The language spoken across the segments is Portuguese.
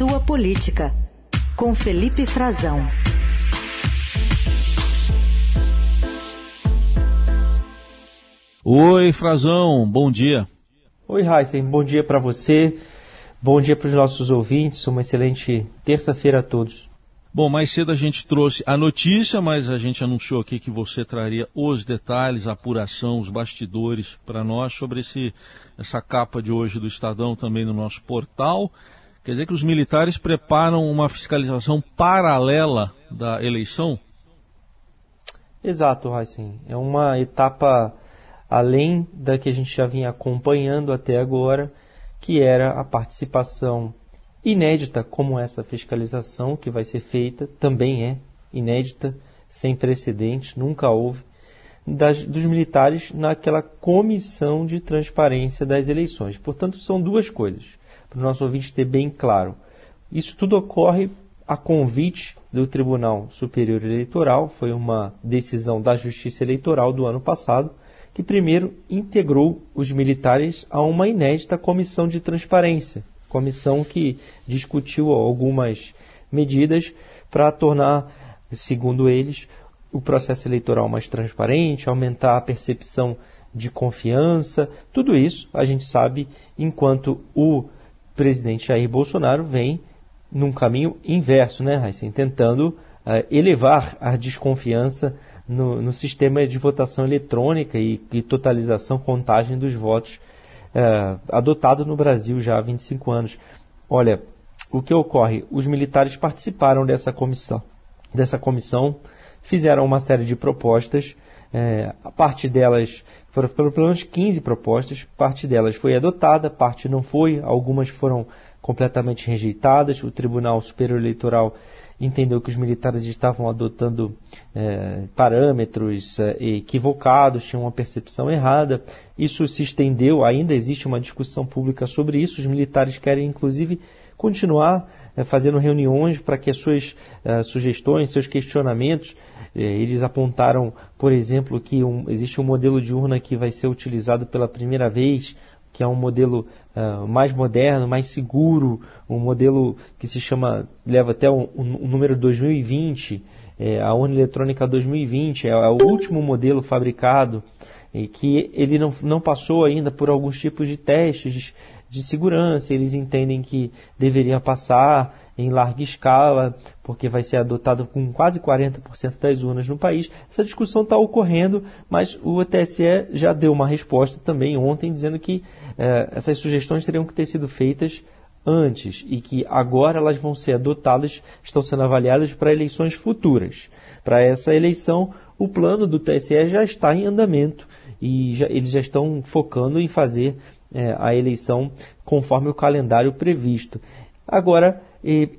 sua política, com Felipe Frazão. Oi, Frazão, bom dia. Oi, Heisen, bom dia para você, bom dia para os nossos ouvintes, uma excelente terça-feira a todos. Bom, mais cedo a gente trouxe a notícia, mas a gente anunciou aqui que você traria os detalhes, a apuração, os bastidores para nós sobre esse, essa capa de hoje do Estadão também no nosso portal. Quer dizer que os militares preparam uma fiscalização paralela da eleição? Exato, Heisen. É uma etapa além da que a gente já vinha acompanhando até agora, que era a participação inédita como essa fiscalização que vai ser feita, também é inédita, sem precedentes, nunca houve, das, dos militares naquela comissão de transparência das eleições. Portanto, são duas coisas, para o nosso ouvinte ter bem claro. Isso tudo ocorre a convite do Tribunal Superior Eleitoral, foi uma decisão da Justiça Eleitoral do ano passado, que primeiro integrou os militares a uma inédita comissão de transparência, comissão que discutiu algumas medidas para tornar, segundo eles, o processo eleitoral mais transparente, aumentar a percepção de confiança, tudo isso a gente sabe enquanto o presidente Jair Bolsonaro vem num caminho inverso, né, Heisen? Tentando uh, elevar a desconfiança no, no sistema de votação eletrônica e, e totalização, contagem dos votos é, adotado no Brasil já há 25 anos. Olha, o que ocorre? Os militares participaram dessa comissão, dessa comissão, fizeram uma série de propostas, é, a parte delas foram pelo menos 15 propostas, parte delas foi adotada, parte não foi, algumas foram completamente rejeitadas. O Tribunal Superior Eleitoral entendeu que os militares estavam adotando é, parâmetros é, equivocados, tinham uma percepção errada. Isso se estendeu, ainda existe uma discussão pública sobre isso. Os militares querem, inclusive, continuar fazendo reuniões para que as suas é, sugestões, seus questionamentos, é, eles apontaram, por exemplo, que um, existe um modelo de urna que vai ser utilizado pela primeira vez que é um modelo uh, mais moderno, mais seguro, um modelo que se chama, leva até o número 2020, é, a urna eletrônica 2020, é, é, o último modelo fabricado, e que ele não, não passou ainda por alguns tipos de testes de, segurança, eles entendem que deveria passar, em larga escala, porque vai ser adotado com quase 40% das urnas no país. Essa discussão está ocorrendo, mas o TSE já deu uma resposta também ontem, dizendo que eh, essas sugestões teriam que ter sido feitas antes e que agora elas vão ser adotadas, estão sendo avaliadas para eleições futuras. Para essa eleição, o plano do TSE já está em andamento e já, eles já estão focando em fazer eh, a eleição conforme o calendário previsto. Agora,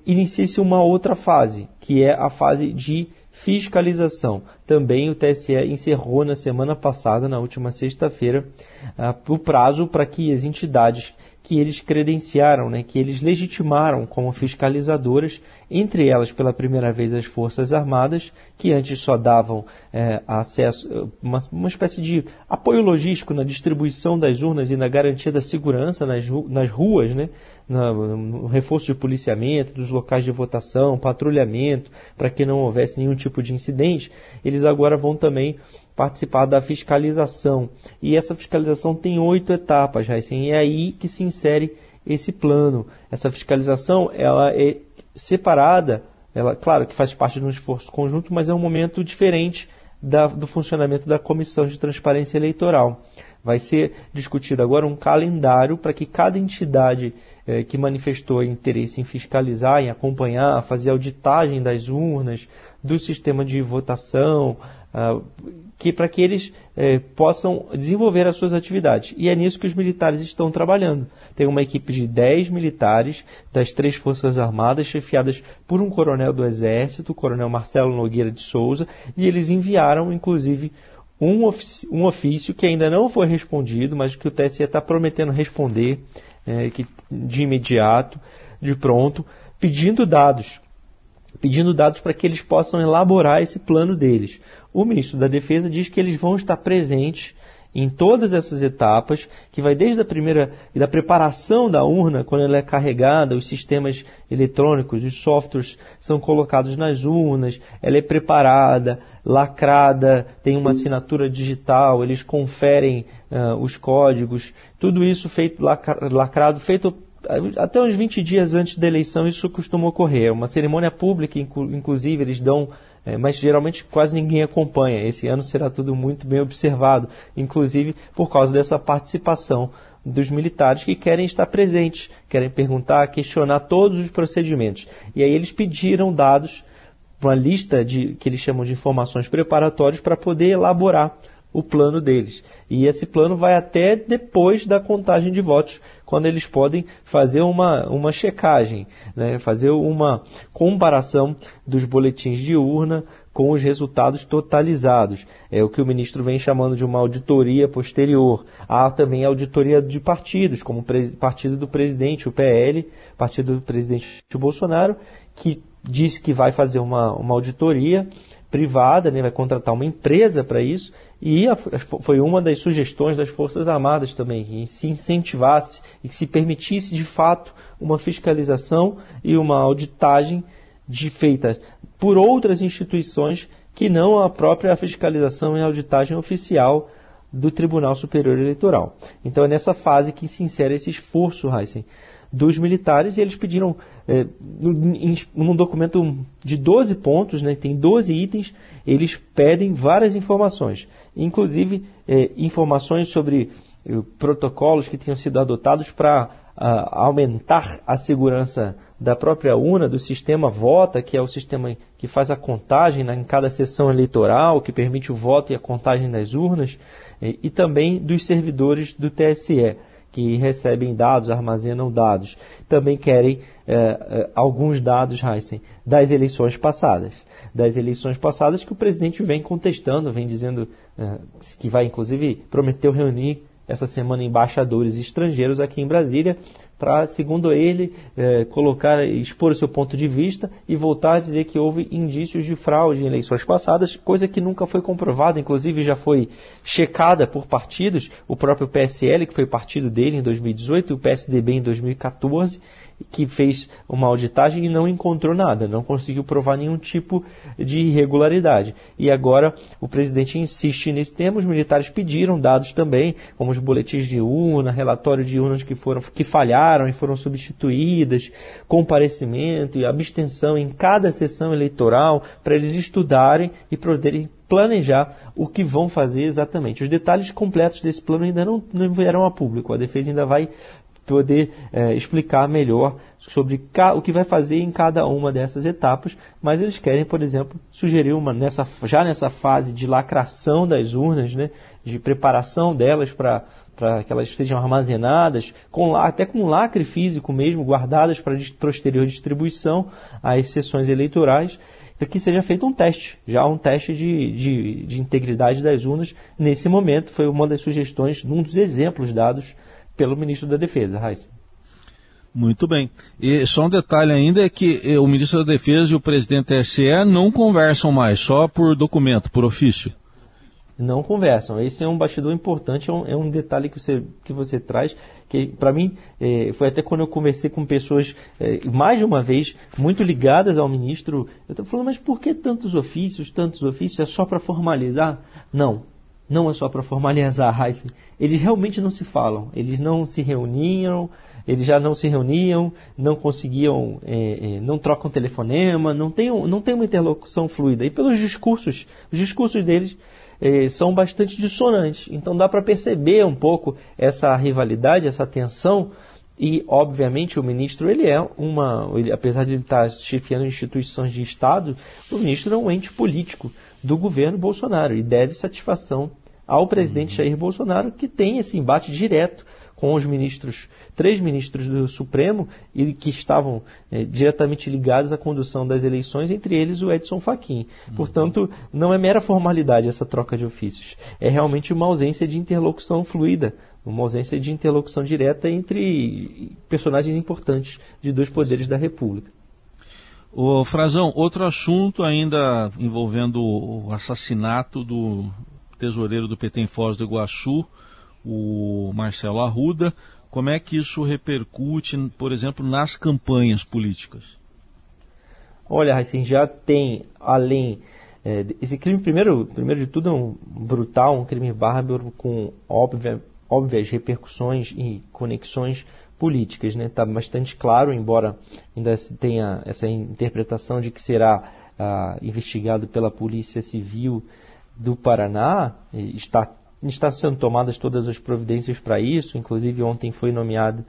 inicia-se uma outra fase, que é a fase de fiscalização. Também o TSE encerrou na semana passada, na última sexta-feira, o prazo para que as entidades que eles credenciaram, né, que eles legitimaram como fiscalizadoras, entre elas pela primeira vez as Forças Armadas, que antes só davam é, acesso, uma, uma espécie de apoio logístico na distribuição das urnas e na garantia da segurança nas, nas ruas, né, no, no reforço de policiamento dos locais de votação, patrulhamento, para que não houvesse nenhum tipo de incidente, eles agora vão também participar da fiscalização. E essa fiscalização tem oito etapas, Heisen, e é aí que se insere esse plano. Essa fiscalização ela é separada, ela, claro que faz parte de um esforço conjunto, mas é um momento diferente da, do funcionamento da Comissão de Transparência Eleitoral. Vai ser discutido agora um calendário para que cada entidade eh, que manifestou interesse em fiscalizar, em acompanhar, fazer auditagem das urnas, do sistema de votação, ah, que para que eles eh, possam desenvolver as suas atividades. E é nisso que os militares estão trabalhando. Tem uma equipe de 10 militares das três Forças Armadas, chefiadas por um coronel do Exército, o coronel Marcelo Nogueira de Souza, e eles enviaram, inclusive, um, um ofício que ainda não foi respondido, mas que o TSE está prometendo responder eh, que, de imediato, de pronto, pedindo dados pedindo dados para que eles possam elaborar esse plano deles. O ministro da Defesa diz que eles vão estar presentes em todas essas etapas, que vai desde a primeira da preparação da urna, quando ela é carregada, os sistemas eletrônicos, os softwares são colocados nas urnas, ela é preparada, lacrada, tem uma assinatura digital, eles conferem uh, os códigos, tudo isso feito lacrado, feito até uns 20 dias antes da eleição isso costuma ocorrer. É uma cerimônia pública, inclusive, eles dão é, mas geralmente quase ninguém acompanha. Esse ano será tudo muito bem observado, inclusive por causa dessa participação dos militares que querem estar presentes, querem perguntar, questionar todos os procedimentos. E aí eles pediram dados, uma lista de que eles chamam de informações preparatórias para poder elaborar o plano deles. E esse plano vai até depois da contagem de votos, quando eles podem fazer uma, uma checagem, né? fazer uma comparação dos boletins de urna com os resultados totalizados. É o que o ministro vem chamando de uma auditoria posterior. Há também auditoria de partidos, como o partido do presidente, o PL, partido do presidente Bolsonaro, que disse que vai fazer uma, uma auditoria privada, né, vai contratar uma empresa para isso, e a, foi uma das sugestões das Forças Armadas também, que se incentivasse e que se permitisse de fato uma fiscalização e uma auditagem de, feita por outras instituições que não a própria fiscalização e auditagem oficial do Tribunal Superior Eleitoral. Então é nessa fase que se insere esse esforço, Heisen, dos militares e eles pediram, é, num documento de 12 pontos, né, tem 12 itens, eles pedem várias informações, inclusive é, informações sobre é, protocolos que tenham sido adotados para aumentar a segurança da própria urna, do sistema Vota, que é o sistema que faz a contagem né, em cada sessão eleitoral, que permite o voto e a contagem das urnas, e também dos servidores do TSE que recebem dados, armazenam dados, também querem é, é, alguns dados, Heisen, das eleições passadas. Das eleições passadas que o presidente vem contestando, vem dizendo é, que vai, inclusive, prometeu reunir essa semana embaixadores estrangeiros aqui em Brasília para, segundo ele, é, colocar, expor o seu ponto de vista e voltar a dizer que houve indícios de fraude em eleições passadas, coisa que nunca foi comprovada, inclusive já foi checada por partidos, o próprio PSL, que foi partido dele em 2018, e o PSDB em 2014, que fez uma auditagem e não encontrou nada, não conseguiu provar nenhum tipo de irregularidade. E agora o presidente insiste nesse tema, os militares pediram dados também, como os boletins de urna, relatório de urnas que foram que falharam e foram substituídas, comparecimento e abstenção em cada sessão eleitoral para eles estudarem e poderem planejar o que vão fazer exatamente. Os detalhes completos desse plano ainda não, não vieram a público. A defesa ainda vai poder é, explicar melhor sobre o que vai fazer em cada uma dessas etapas, mas eles querem, por exemplo, sugerir uma nessa já nessa fase de lacração das urnas, né, de preparação delas para para que elas sejam armazenadas, com, até com lacre físico mesmo, guardadas para posterior distribuição às sessões eleitorais, para que seja feito um teste, já um teste de, de, de integridade das urnas nesse momento. Foi uma das sugestões, um dos exemplos dados pelo ministro da Defesa, Raíssa. Muito bem. E só um detalhe ainda é que eh, o ministro da Defesa e o presidente da SE não conversam mais, só por documento, por ofício. Não conversam. Esse é um bastidor importante, é um, é um detalhe que você, que você traz, que para mim é, foi até quando eu conversei com pessoas, é, mais de uma vez, muito ligadas ao ministro, eu estou falando, mas por que tantos ofícios, tantos ofícios? É só para formalizar? Não, não é só para formalizar a Heisen. Eles realmente não se falam, eles não se reuniam, eles já não se reuniam, não conseguiam, é, é, não trocam telefonema, não tem, não tem uma interlocução fluida. E pelos discursos, os discursos deles é, são bastante dissonantes. Então dá para perceber um pouco essa rivalidade, essa tensão. E, obviamente, o ministro, ele é uma, ele, apesar de ele estar chefiando instituições de Estado, o ministro é um ente político do governo Bolsonaro e deve satisfação ao presidente Jair Bolsonaro, que tem esse embate direto com os ministros, três ministros do Supremo, e que estavam é, diretamente ligados à condução das eleições, entre eles o Edson Fachin. Uhum. Portanto, não é mera formalidade essa troca de ofícios. É realmente uma ausência de interlocução fluida, uma ausência de interlocução direta entre personagens importantes de dois poderes da República. O Frazão, outro assunto ainda envolvendo o assassinato do tesoureiro do PT em Foz do Iguaçu, o Marcelo Arruda. Como é que isso repercute, por exemplo, nas campanhas políticas? Olha, assim, já tem, além. É, esse crime, primeiro, primeiro de tudo, é um brutal, um crime bárbaro com óbvia, óbvias repercussões e conexões políticas. Está né? Tá bastante claro, embora ainda se tenha essa interpretação de que será ah, investigado pela Polícia Civil do Paraná, está, está sendo tomadas todas as providências para isso, inclusive ontem foi nomeado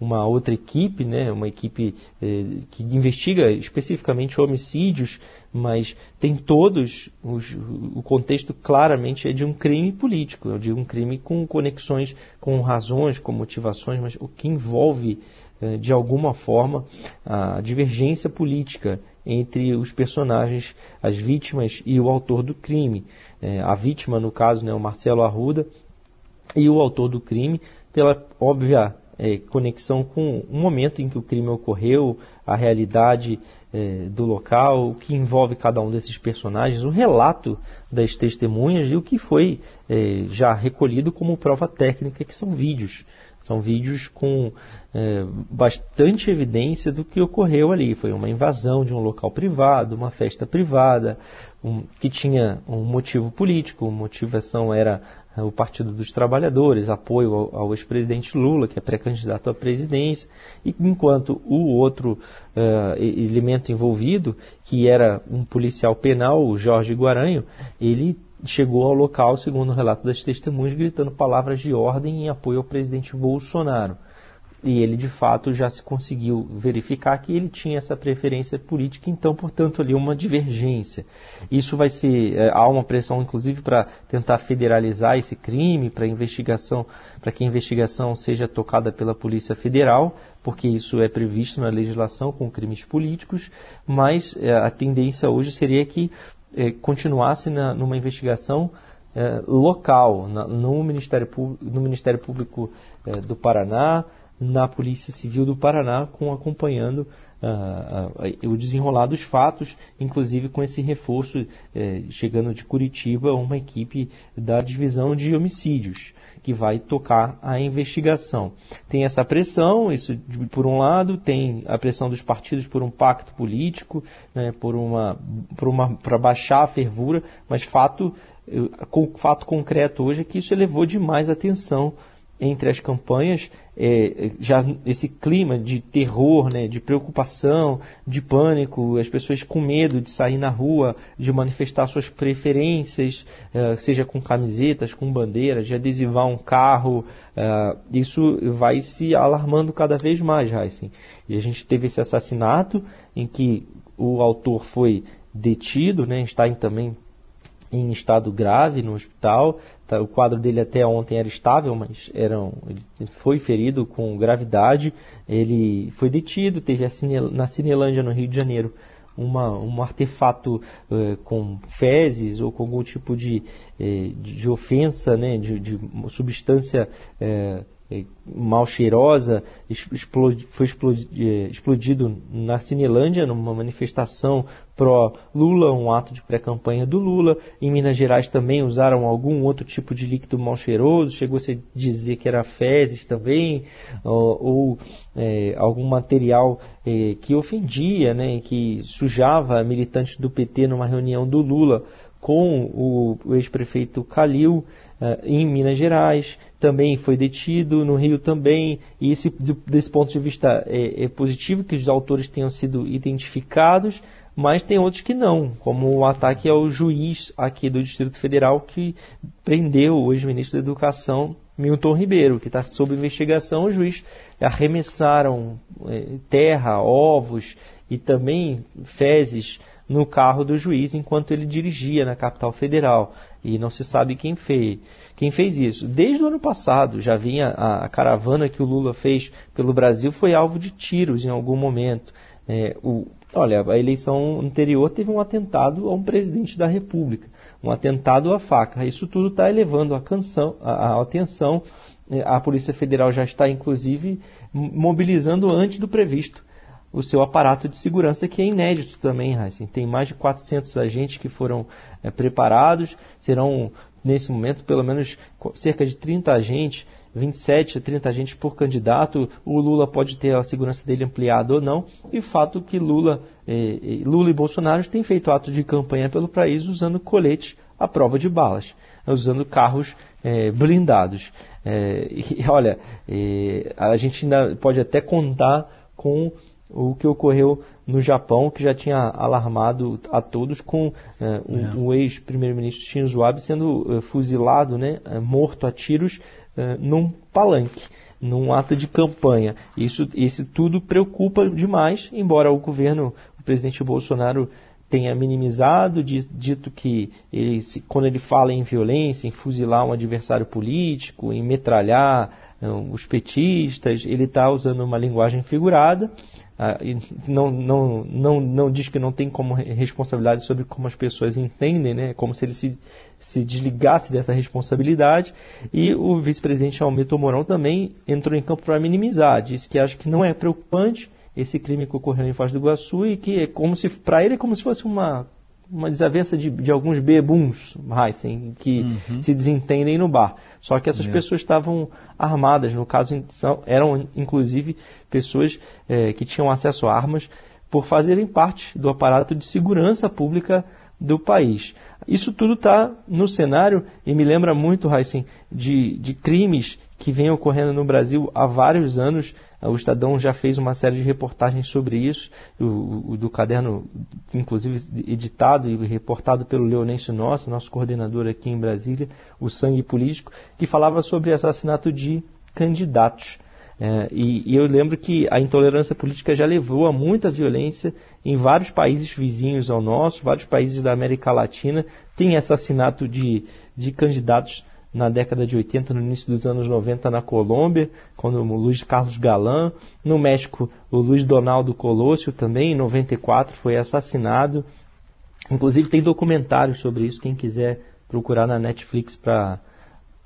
uma outra equipe, né, uma equipe eh, que investiga especificamente homicídios, mas tem todos, os, o contexto claramente é de um crime político, de um crime com conexões, com razões, com motivações, mas o que envolve eh, de alguma forma a divergência política entre os personagens, as vítimas e o autor do crime. Eh, a vítima, no caso, né, o Marcelo Arruda, e o autor do crime, pela óbvia é, conexão com o momento em que o crime ocorreu, a realidade é, do local, o que envolve cada um desses personagens, o relato das testemunhas e o que foi é, já recolhido como prova técnica, que são vídeos. São vídeos com é, bastante evidência do que ocorreu ali. Foi uma invasão de um local privado, uma festa privada, um, que tinha um motivo político, a motivação era é, o Partido dos Trabalhadores, apoio ao, ao ex-presidente Lula, que é pré-candidato à presidência, e enquanto o outro uh, elemento envolvido, que era um policial penal, o Jorge Guaranho, ele chegou ao local, segundo o relato das testemunhas, gritando palavras de ordem em apoio ao presidente Bolsonaro e ele de fato já se conseguiu verificar que ele tinha essa preferência política, então, portanto, ali uma divergência. Isso vai ser, é, há uma pressão, inclusive, para tentar federalizar esse crime, para investigação, para que a investigação seja tocada pela Polícia Federal, porque isso é previsto na legislação com crimes políticos, mas é, a tendência hoje seria que é, continuasse na, numa investigação é, local, na, no, Ministério, no Ministério Público é, do Paraná, na Polícia Civil do Paraná, com acompanhando uh, uh, o desenrolar dos fatos, inclusive com esse reforço eh, chegando de Curitiba uma equipe da divisão de homicídios que vai tocar a investigação. Tem essa pressão, isso por um lado, tem a pressão dos partidos por um pacto político, né, por uma uma para baixar a fervura, mas fato fato concreto hoje é que isso elevou demais a atenção entre as campanhas é, já esse clima de terror, né, de preocupação, de pânico, as pessoas com medo de sair na rua, de manifestar suas preferências, é, seja com camisetas, com bandeiras, de adesivar um carro, é, isso vai se alarmando cada vez mais, Heisen. E a gente teve esse assassinato em que o autor foi detido, né, está em, também em estado grave no hospital. Tá, o quadro dele até ontem era estável, mas era um, ele foi ferido com gravidade. Ele foi detido, teve na Cinelândia, no Rio de Janeiro, uma, um artefato uh, com fezes ou com algum tipo de, uh, de ofensa, né, de, de substância uh, mal cheirosa, explodi, foi explodi, eh, explodido na Cinelândia, numa manifestação pró-Lula, um ato de pré-campanha do Lula. Em Minas Gerais também usaram algum outro tipo de líquido mal cheiroso, chegou-se a dizer que era fezes também, ou, ou é, algum material é, que ofendia, né, que sujava militantes do PT numa reunião do Lula com o, o ex-prefeito Calil. Uh, em Minas Gerais, também foi detido, no Rio também, e esse, desse ponto de vista é, é positivo que os autores tenham sido identificados, mas tem outros que não, como o ataque ao juiz aqui do Distrito Federal que prendeu o ex-ministro da Educação, Milton Ribeiro, que está sob investigação. O juiz arremessaram é, terra, ovos e também fezes no carro do juiz enquanto ele dirigia na capital federal e não se sabe quem fez. Quem fez isso? Desde o ano passado já vinha a, a caravana que o Lula fez pelo Brasil foi alvo de tiros em algum momento. É, o, olha, a eleição anterior teve um atentado a um presidente da República, um atentado à faca. Isso tudo está elevando a, canção, a, a atenção. É, a Polícia Federal já está, inclusive, mobilizando antes do previsto o seu aparato de segurança, que é inédito também, Heisen. Tem mais de 400 agentes que foram é, preparados, serão nesse momento, pelo menos cerca de 30 agentes 27 a 30 agentes por candidato, o Lula pode ter a segurança dele ampliada ou não, e o fato que Lula, eh, eh, Lula e Bolsonaro têm feito atos de campanha pelo país usando colete à prova de balas, usando carros blindados. E, olha, a gente ainda pode até contar com o que ocorreu no Japão, que já tinha alarmado a todos com eh, o, o ex-primeiro-ministro Shinzo Abe sendo fuzilado, né, morto a tiros eh, num palanque, num ato de campanha. Isso, isso tudo preocupa demais, embora o governo, o presidente Bolsonaro tenha minimizado, dito que ele, quando ele fala em violência, em fuzilar um adversário político, em metralhar uh, os petistas, ele está usando uma linguagem figurada, uh, não, não, não, não diz que não tem como responsabilidade sobre como as pessoas entendem, né? como se ele se se desligasse dessa responsabilidade. E o vice-presidente Almito Mourão também entrou em campo para minimizar, disse que acha que não é preocupante esse crime que ocorreu em Foz do Iguaçu e que é como se para ele é como se fosse uma uma desavença de, de alguns bebuns, Heisen, que uhum. se desentendem no bar. Só que essas é. pessoas estavam armadas, no caso eram inclusive pessoas é, que tinham acesso a armas por fazerem parte do aparato de segurança pública do país. Isso tudo está no cenário e me lembra muito, Heisen, de, de crimes que vêm ocorrendo no Brasil há vários anos. O Estadão já fez uma série de reportagens sobre isso, o, o do caderno, inclusive editado e reportado pelo Leonêncio Nossa, nosso coordenador aqui em Brasília, o Sangue Político, que falava sobre assassinato de candidatos. É, e, e, eu lembro que a intolerância política já levou a muita violência em vários países vizinhos ao nosso, vários países da América Latina. Tem assassinato de, de candidatos na década de 80, no início dos anos 90 na Colômbia, quando o Luiz Carlos Galan. No México, o Luiz Donaldo Colosio também, em 94, foi assassinado. Inclusive tem documentários sobre isso, quem quiser procurar na Netflix para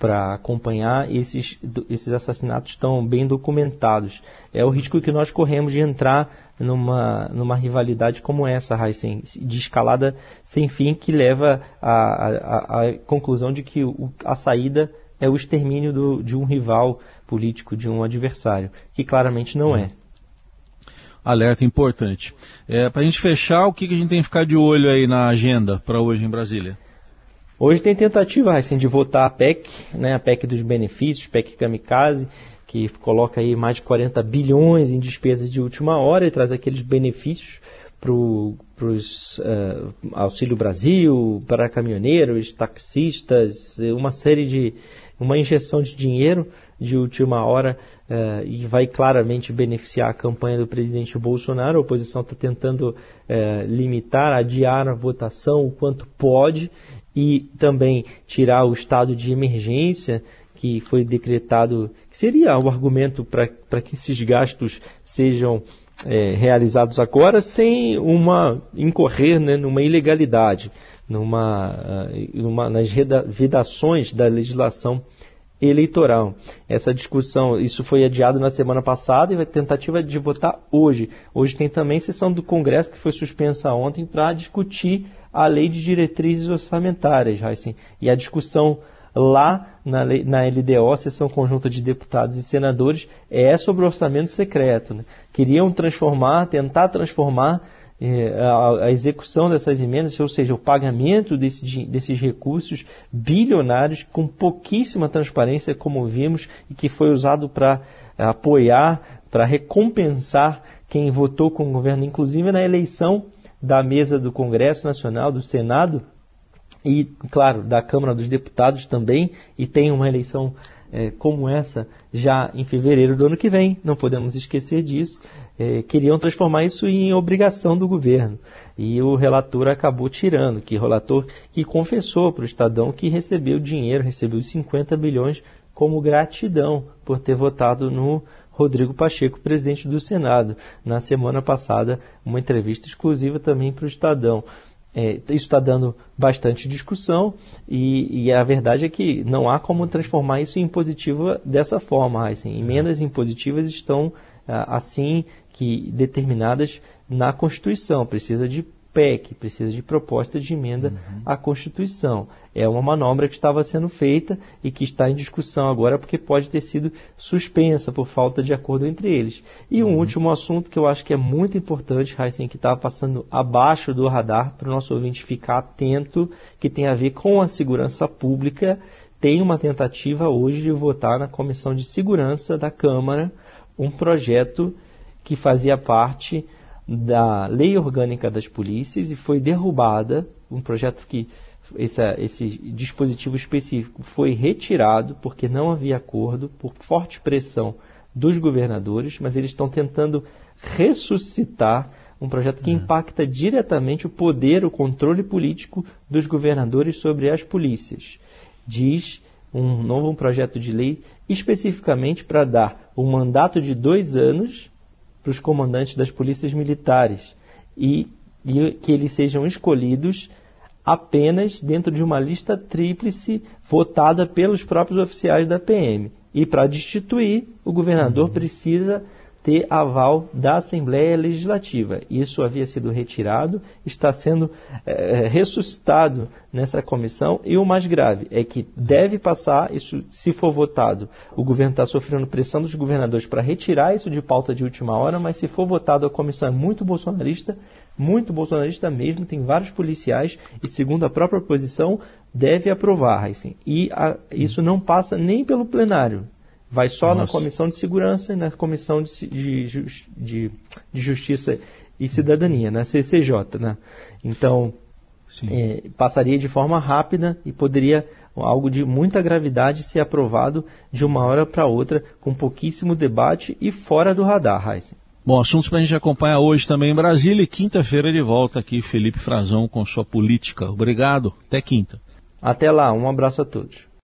para acompanhar esses, esses assassinatos estão bem documentados. É o risco que nós corremos de entrar numa, numa rivalidade como essa, Heisen, de escalada sem fim, que leva à conclusão de que o, a saída é o extermínio do, de um rival político, de um adversário, que claramente não é. Alerta importante. É, para a gente fechar, o que, que a gente tem que ficar de olho aí na agenda para hoje em Brasília? Hoje tem tentativa assim, de votar a PEC, né, a PEC dos benefícios, PEC Kamikaze, que coloca aí mais de 40 bilhões em despesas de última hora e traz aqueles benefícios para os uh, Auxílio Brasil, para caminhoneiros, taxistas, uma série de uma injeção de dinheiro de última hora uh, e vai claramente beneficiar a campanha do presidente Bolsonaro. A oposição está tentando uh, limitar, adiar a votação o quanto pode e também tirar o estado de emergência que foi decretado, que seria o argumento para que esses gastos sejam é, realizados agora sem uma incorrer né, numa ilegalidade, numa, uh, numa, nas vedações da legislação eleitoral. Essa discussão, isso foi adiado na semana passada e a tentativa de votar hoje. Hoje tem também sessão do Congresso que foi suspensa ontem para discutir a lei de diretrizes orçamentárias, Heisen. E a discussão lá na, na LDO, Sessão Conjunta de Deputados e Senadores, é sobre orçamento secreto. Né? Queriam transformar, tentar transformar eh, a, a, execução dessas emendas, ou seja, o pagamento desse, desses recursos bilionários com pouquíssima transparência, como vimos, e que foi usado para apoiar, para recompensar quem votou com o governo, inclusive na eleição da mesa do Congresso Nacional, do Senado e, claro, da Câmara dos Deputados também, e tem uma eleição é, como essa já em fevereiro do ano que vem, não podemos esquecer disso. É, queriam transformar isso em obrigação do governo. E o relator acabou tirando, que relator que confessou para o Estadão que recebeu dinheiro, recebeu 50 bilhões como gratidão por ter votado no Rodrigo Pacheco, presidente do Senado, na semana passada, uma entrevista exclusiva também para o Estadão. É, isso está dando bastante discussão e, e, a verdade é que não há como transformar isso em positivo dessa forma. Assim, emendas impositivas estão ah, assim que determinadas na Constituição. Precisa de PEC, precisa de proposta de emenda uhum. à Constituição. É uma manobra que estava sendo feita e que está em discussão agora porque pode ter sido suspensa por falta de acordo entre eles. E um uhum. último assunto que eu acho que é muito importante, Heisen, que estava passando abaixo do radar para o nosso ouvinte ficar atento, que tem a ver com a segurança pública. Tem uma tentativa hoje de votar na Comissão de Segurança da Câmara um projeto que fazia parte da Lei Orgânica das Polícias e foi derrubada, um projeto que esse, esse dispositivo específico foi retirado porque não havia acordo, por forte pressão dos governadores, mas eles estão tentando ressuscitar um projeto que é. impacta diretamente o poder, o controle político dos governadores sobre as polícias. Diz um novo projeto de lei especificamente para dar um mandato de dois anos para os comandantes das polícias militares e, e que eles sejam escolhidos apenas dentro de uma lista tríplice votada pelos próprios oficiais da PM. E para destituir, o governador uhum. precisa ter aval da Assembleia Legislativa. Isso havia sido retirado, está sendo é, ressuscitado nessa comissão. E o mais grave é que deve passar, isso se for votado, o governo está sofrendo pressão dos governadores para retirar isso de pauta de última hora, mas se for votado, a comissão é muito bolsonarista, muito bolsonarista mesmo, tem vários policiais e, segundo a própria oposição, deve aprovar. Assim, e a, isso não passa nem pelo plenário. Vai só Nossa. na Comissão de Segurança e na Comissão de, de, de, de Justiça e Cidadania, na CCJ. Né? Então, é, passaria de forma rápida e poderia algo de muita gravidade ser aprovado de uma hora para outra, com pouquíssimo debate e fora do radar, Heisen. Bom, assuntos para a gente acompanhar hoje também em Brasília e quinta-feira de volta aqui, Felipe Frazão com sua política. Obrigado, até quinta. Até lá, um abraço a todos.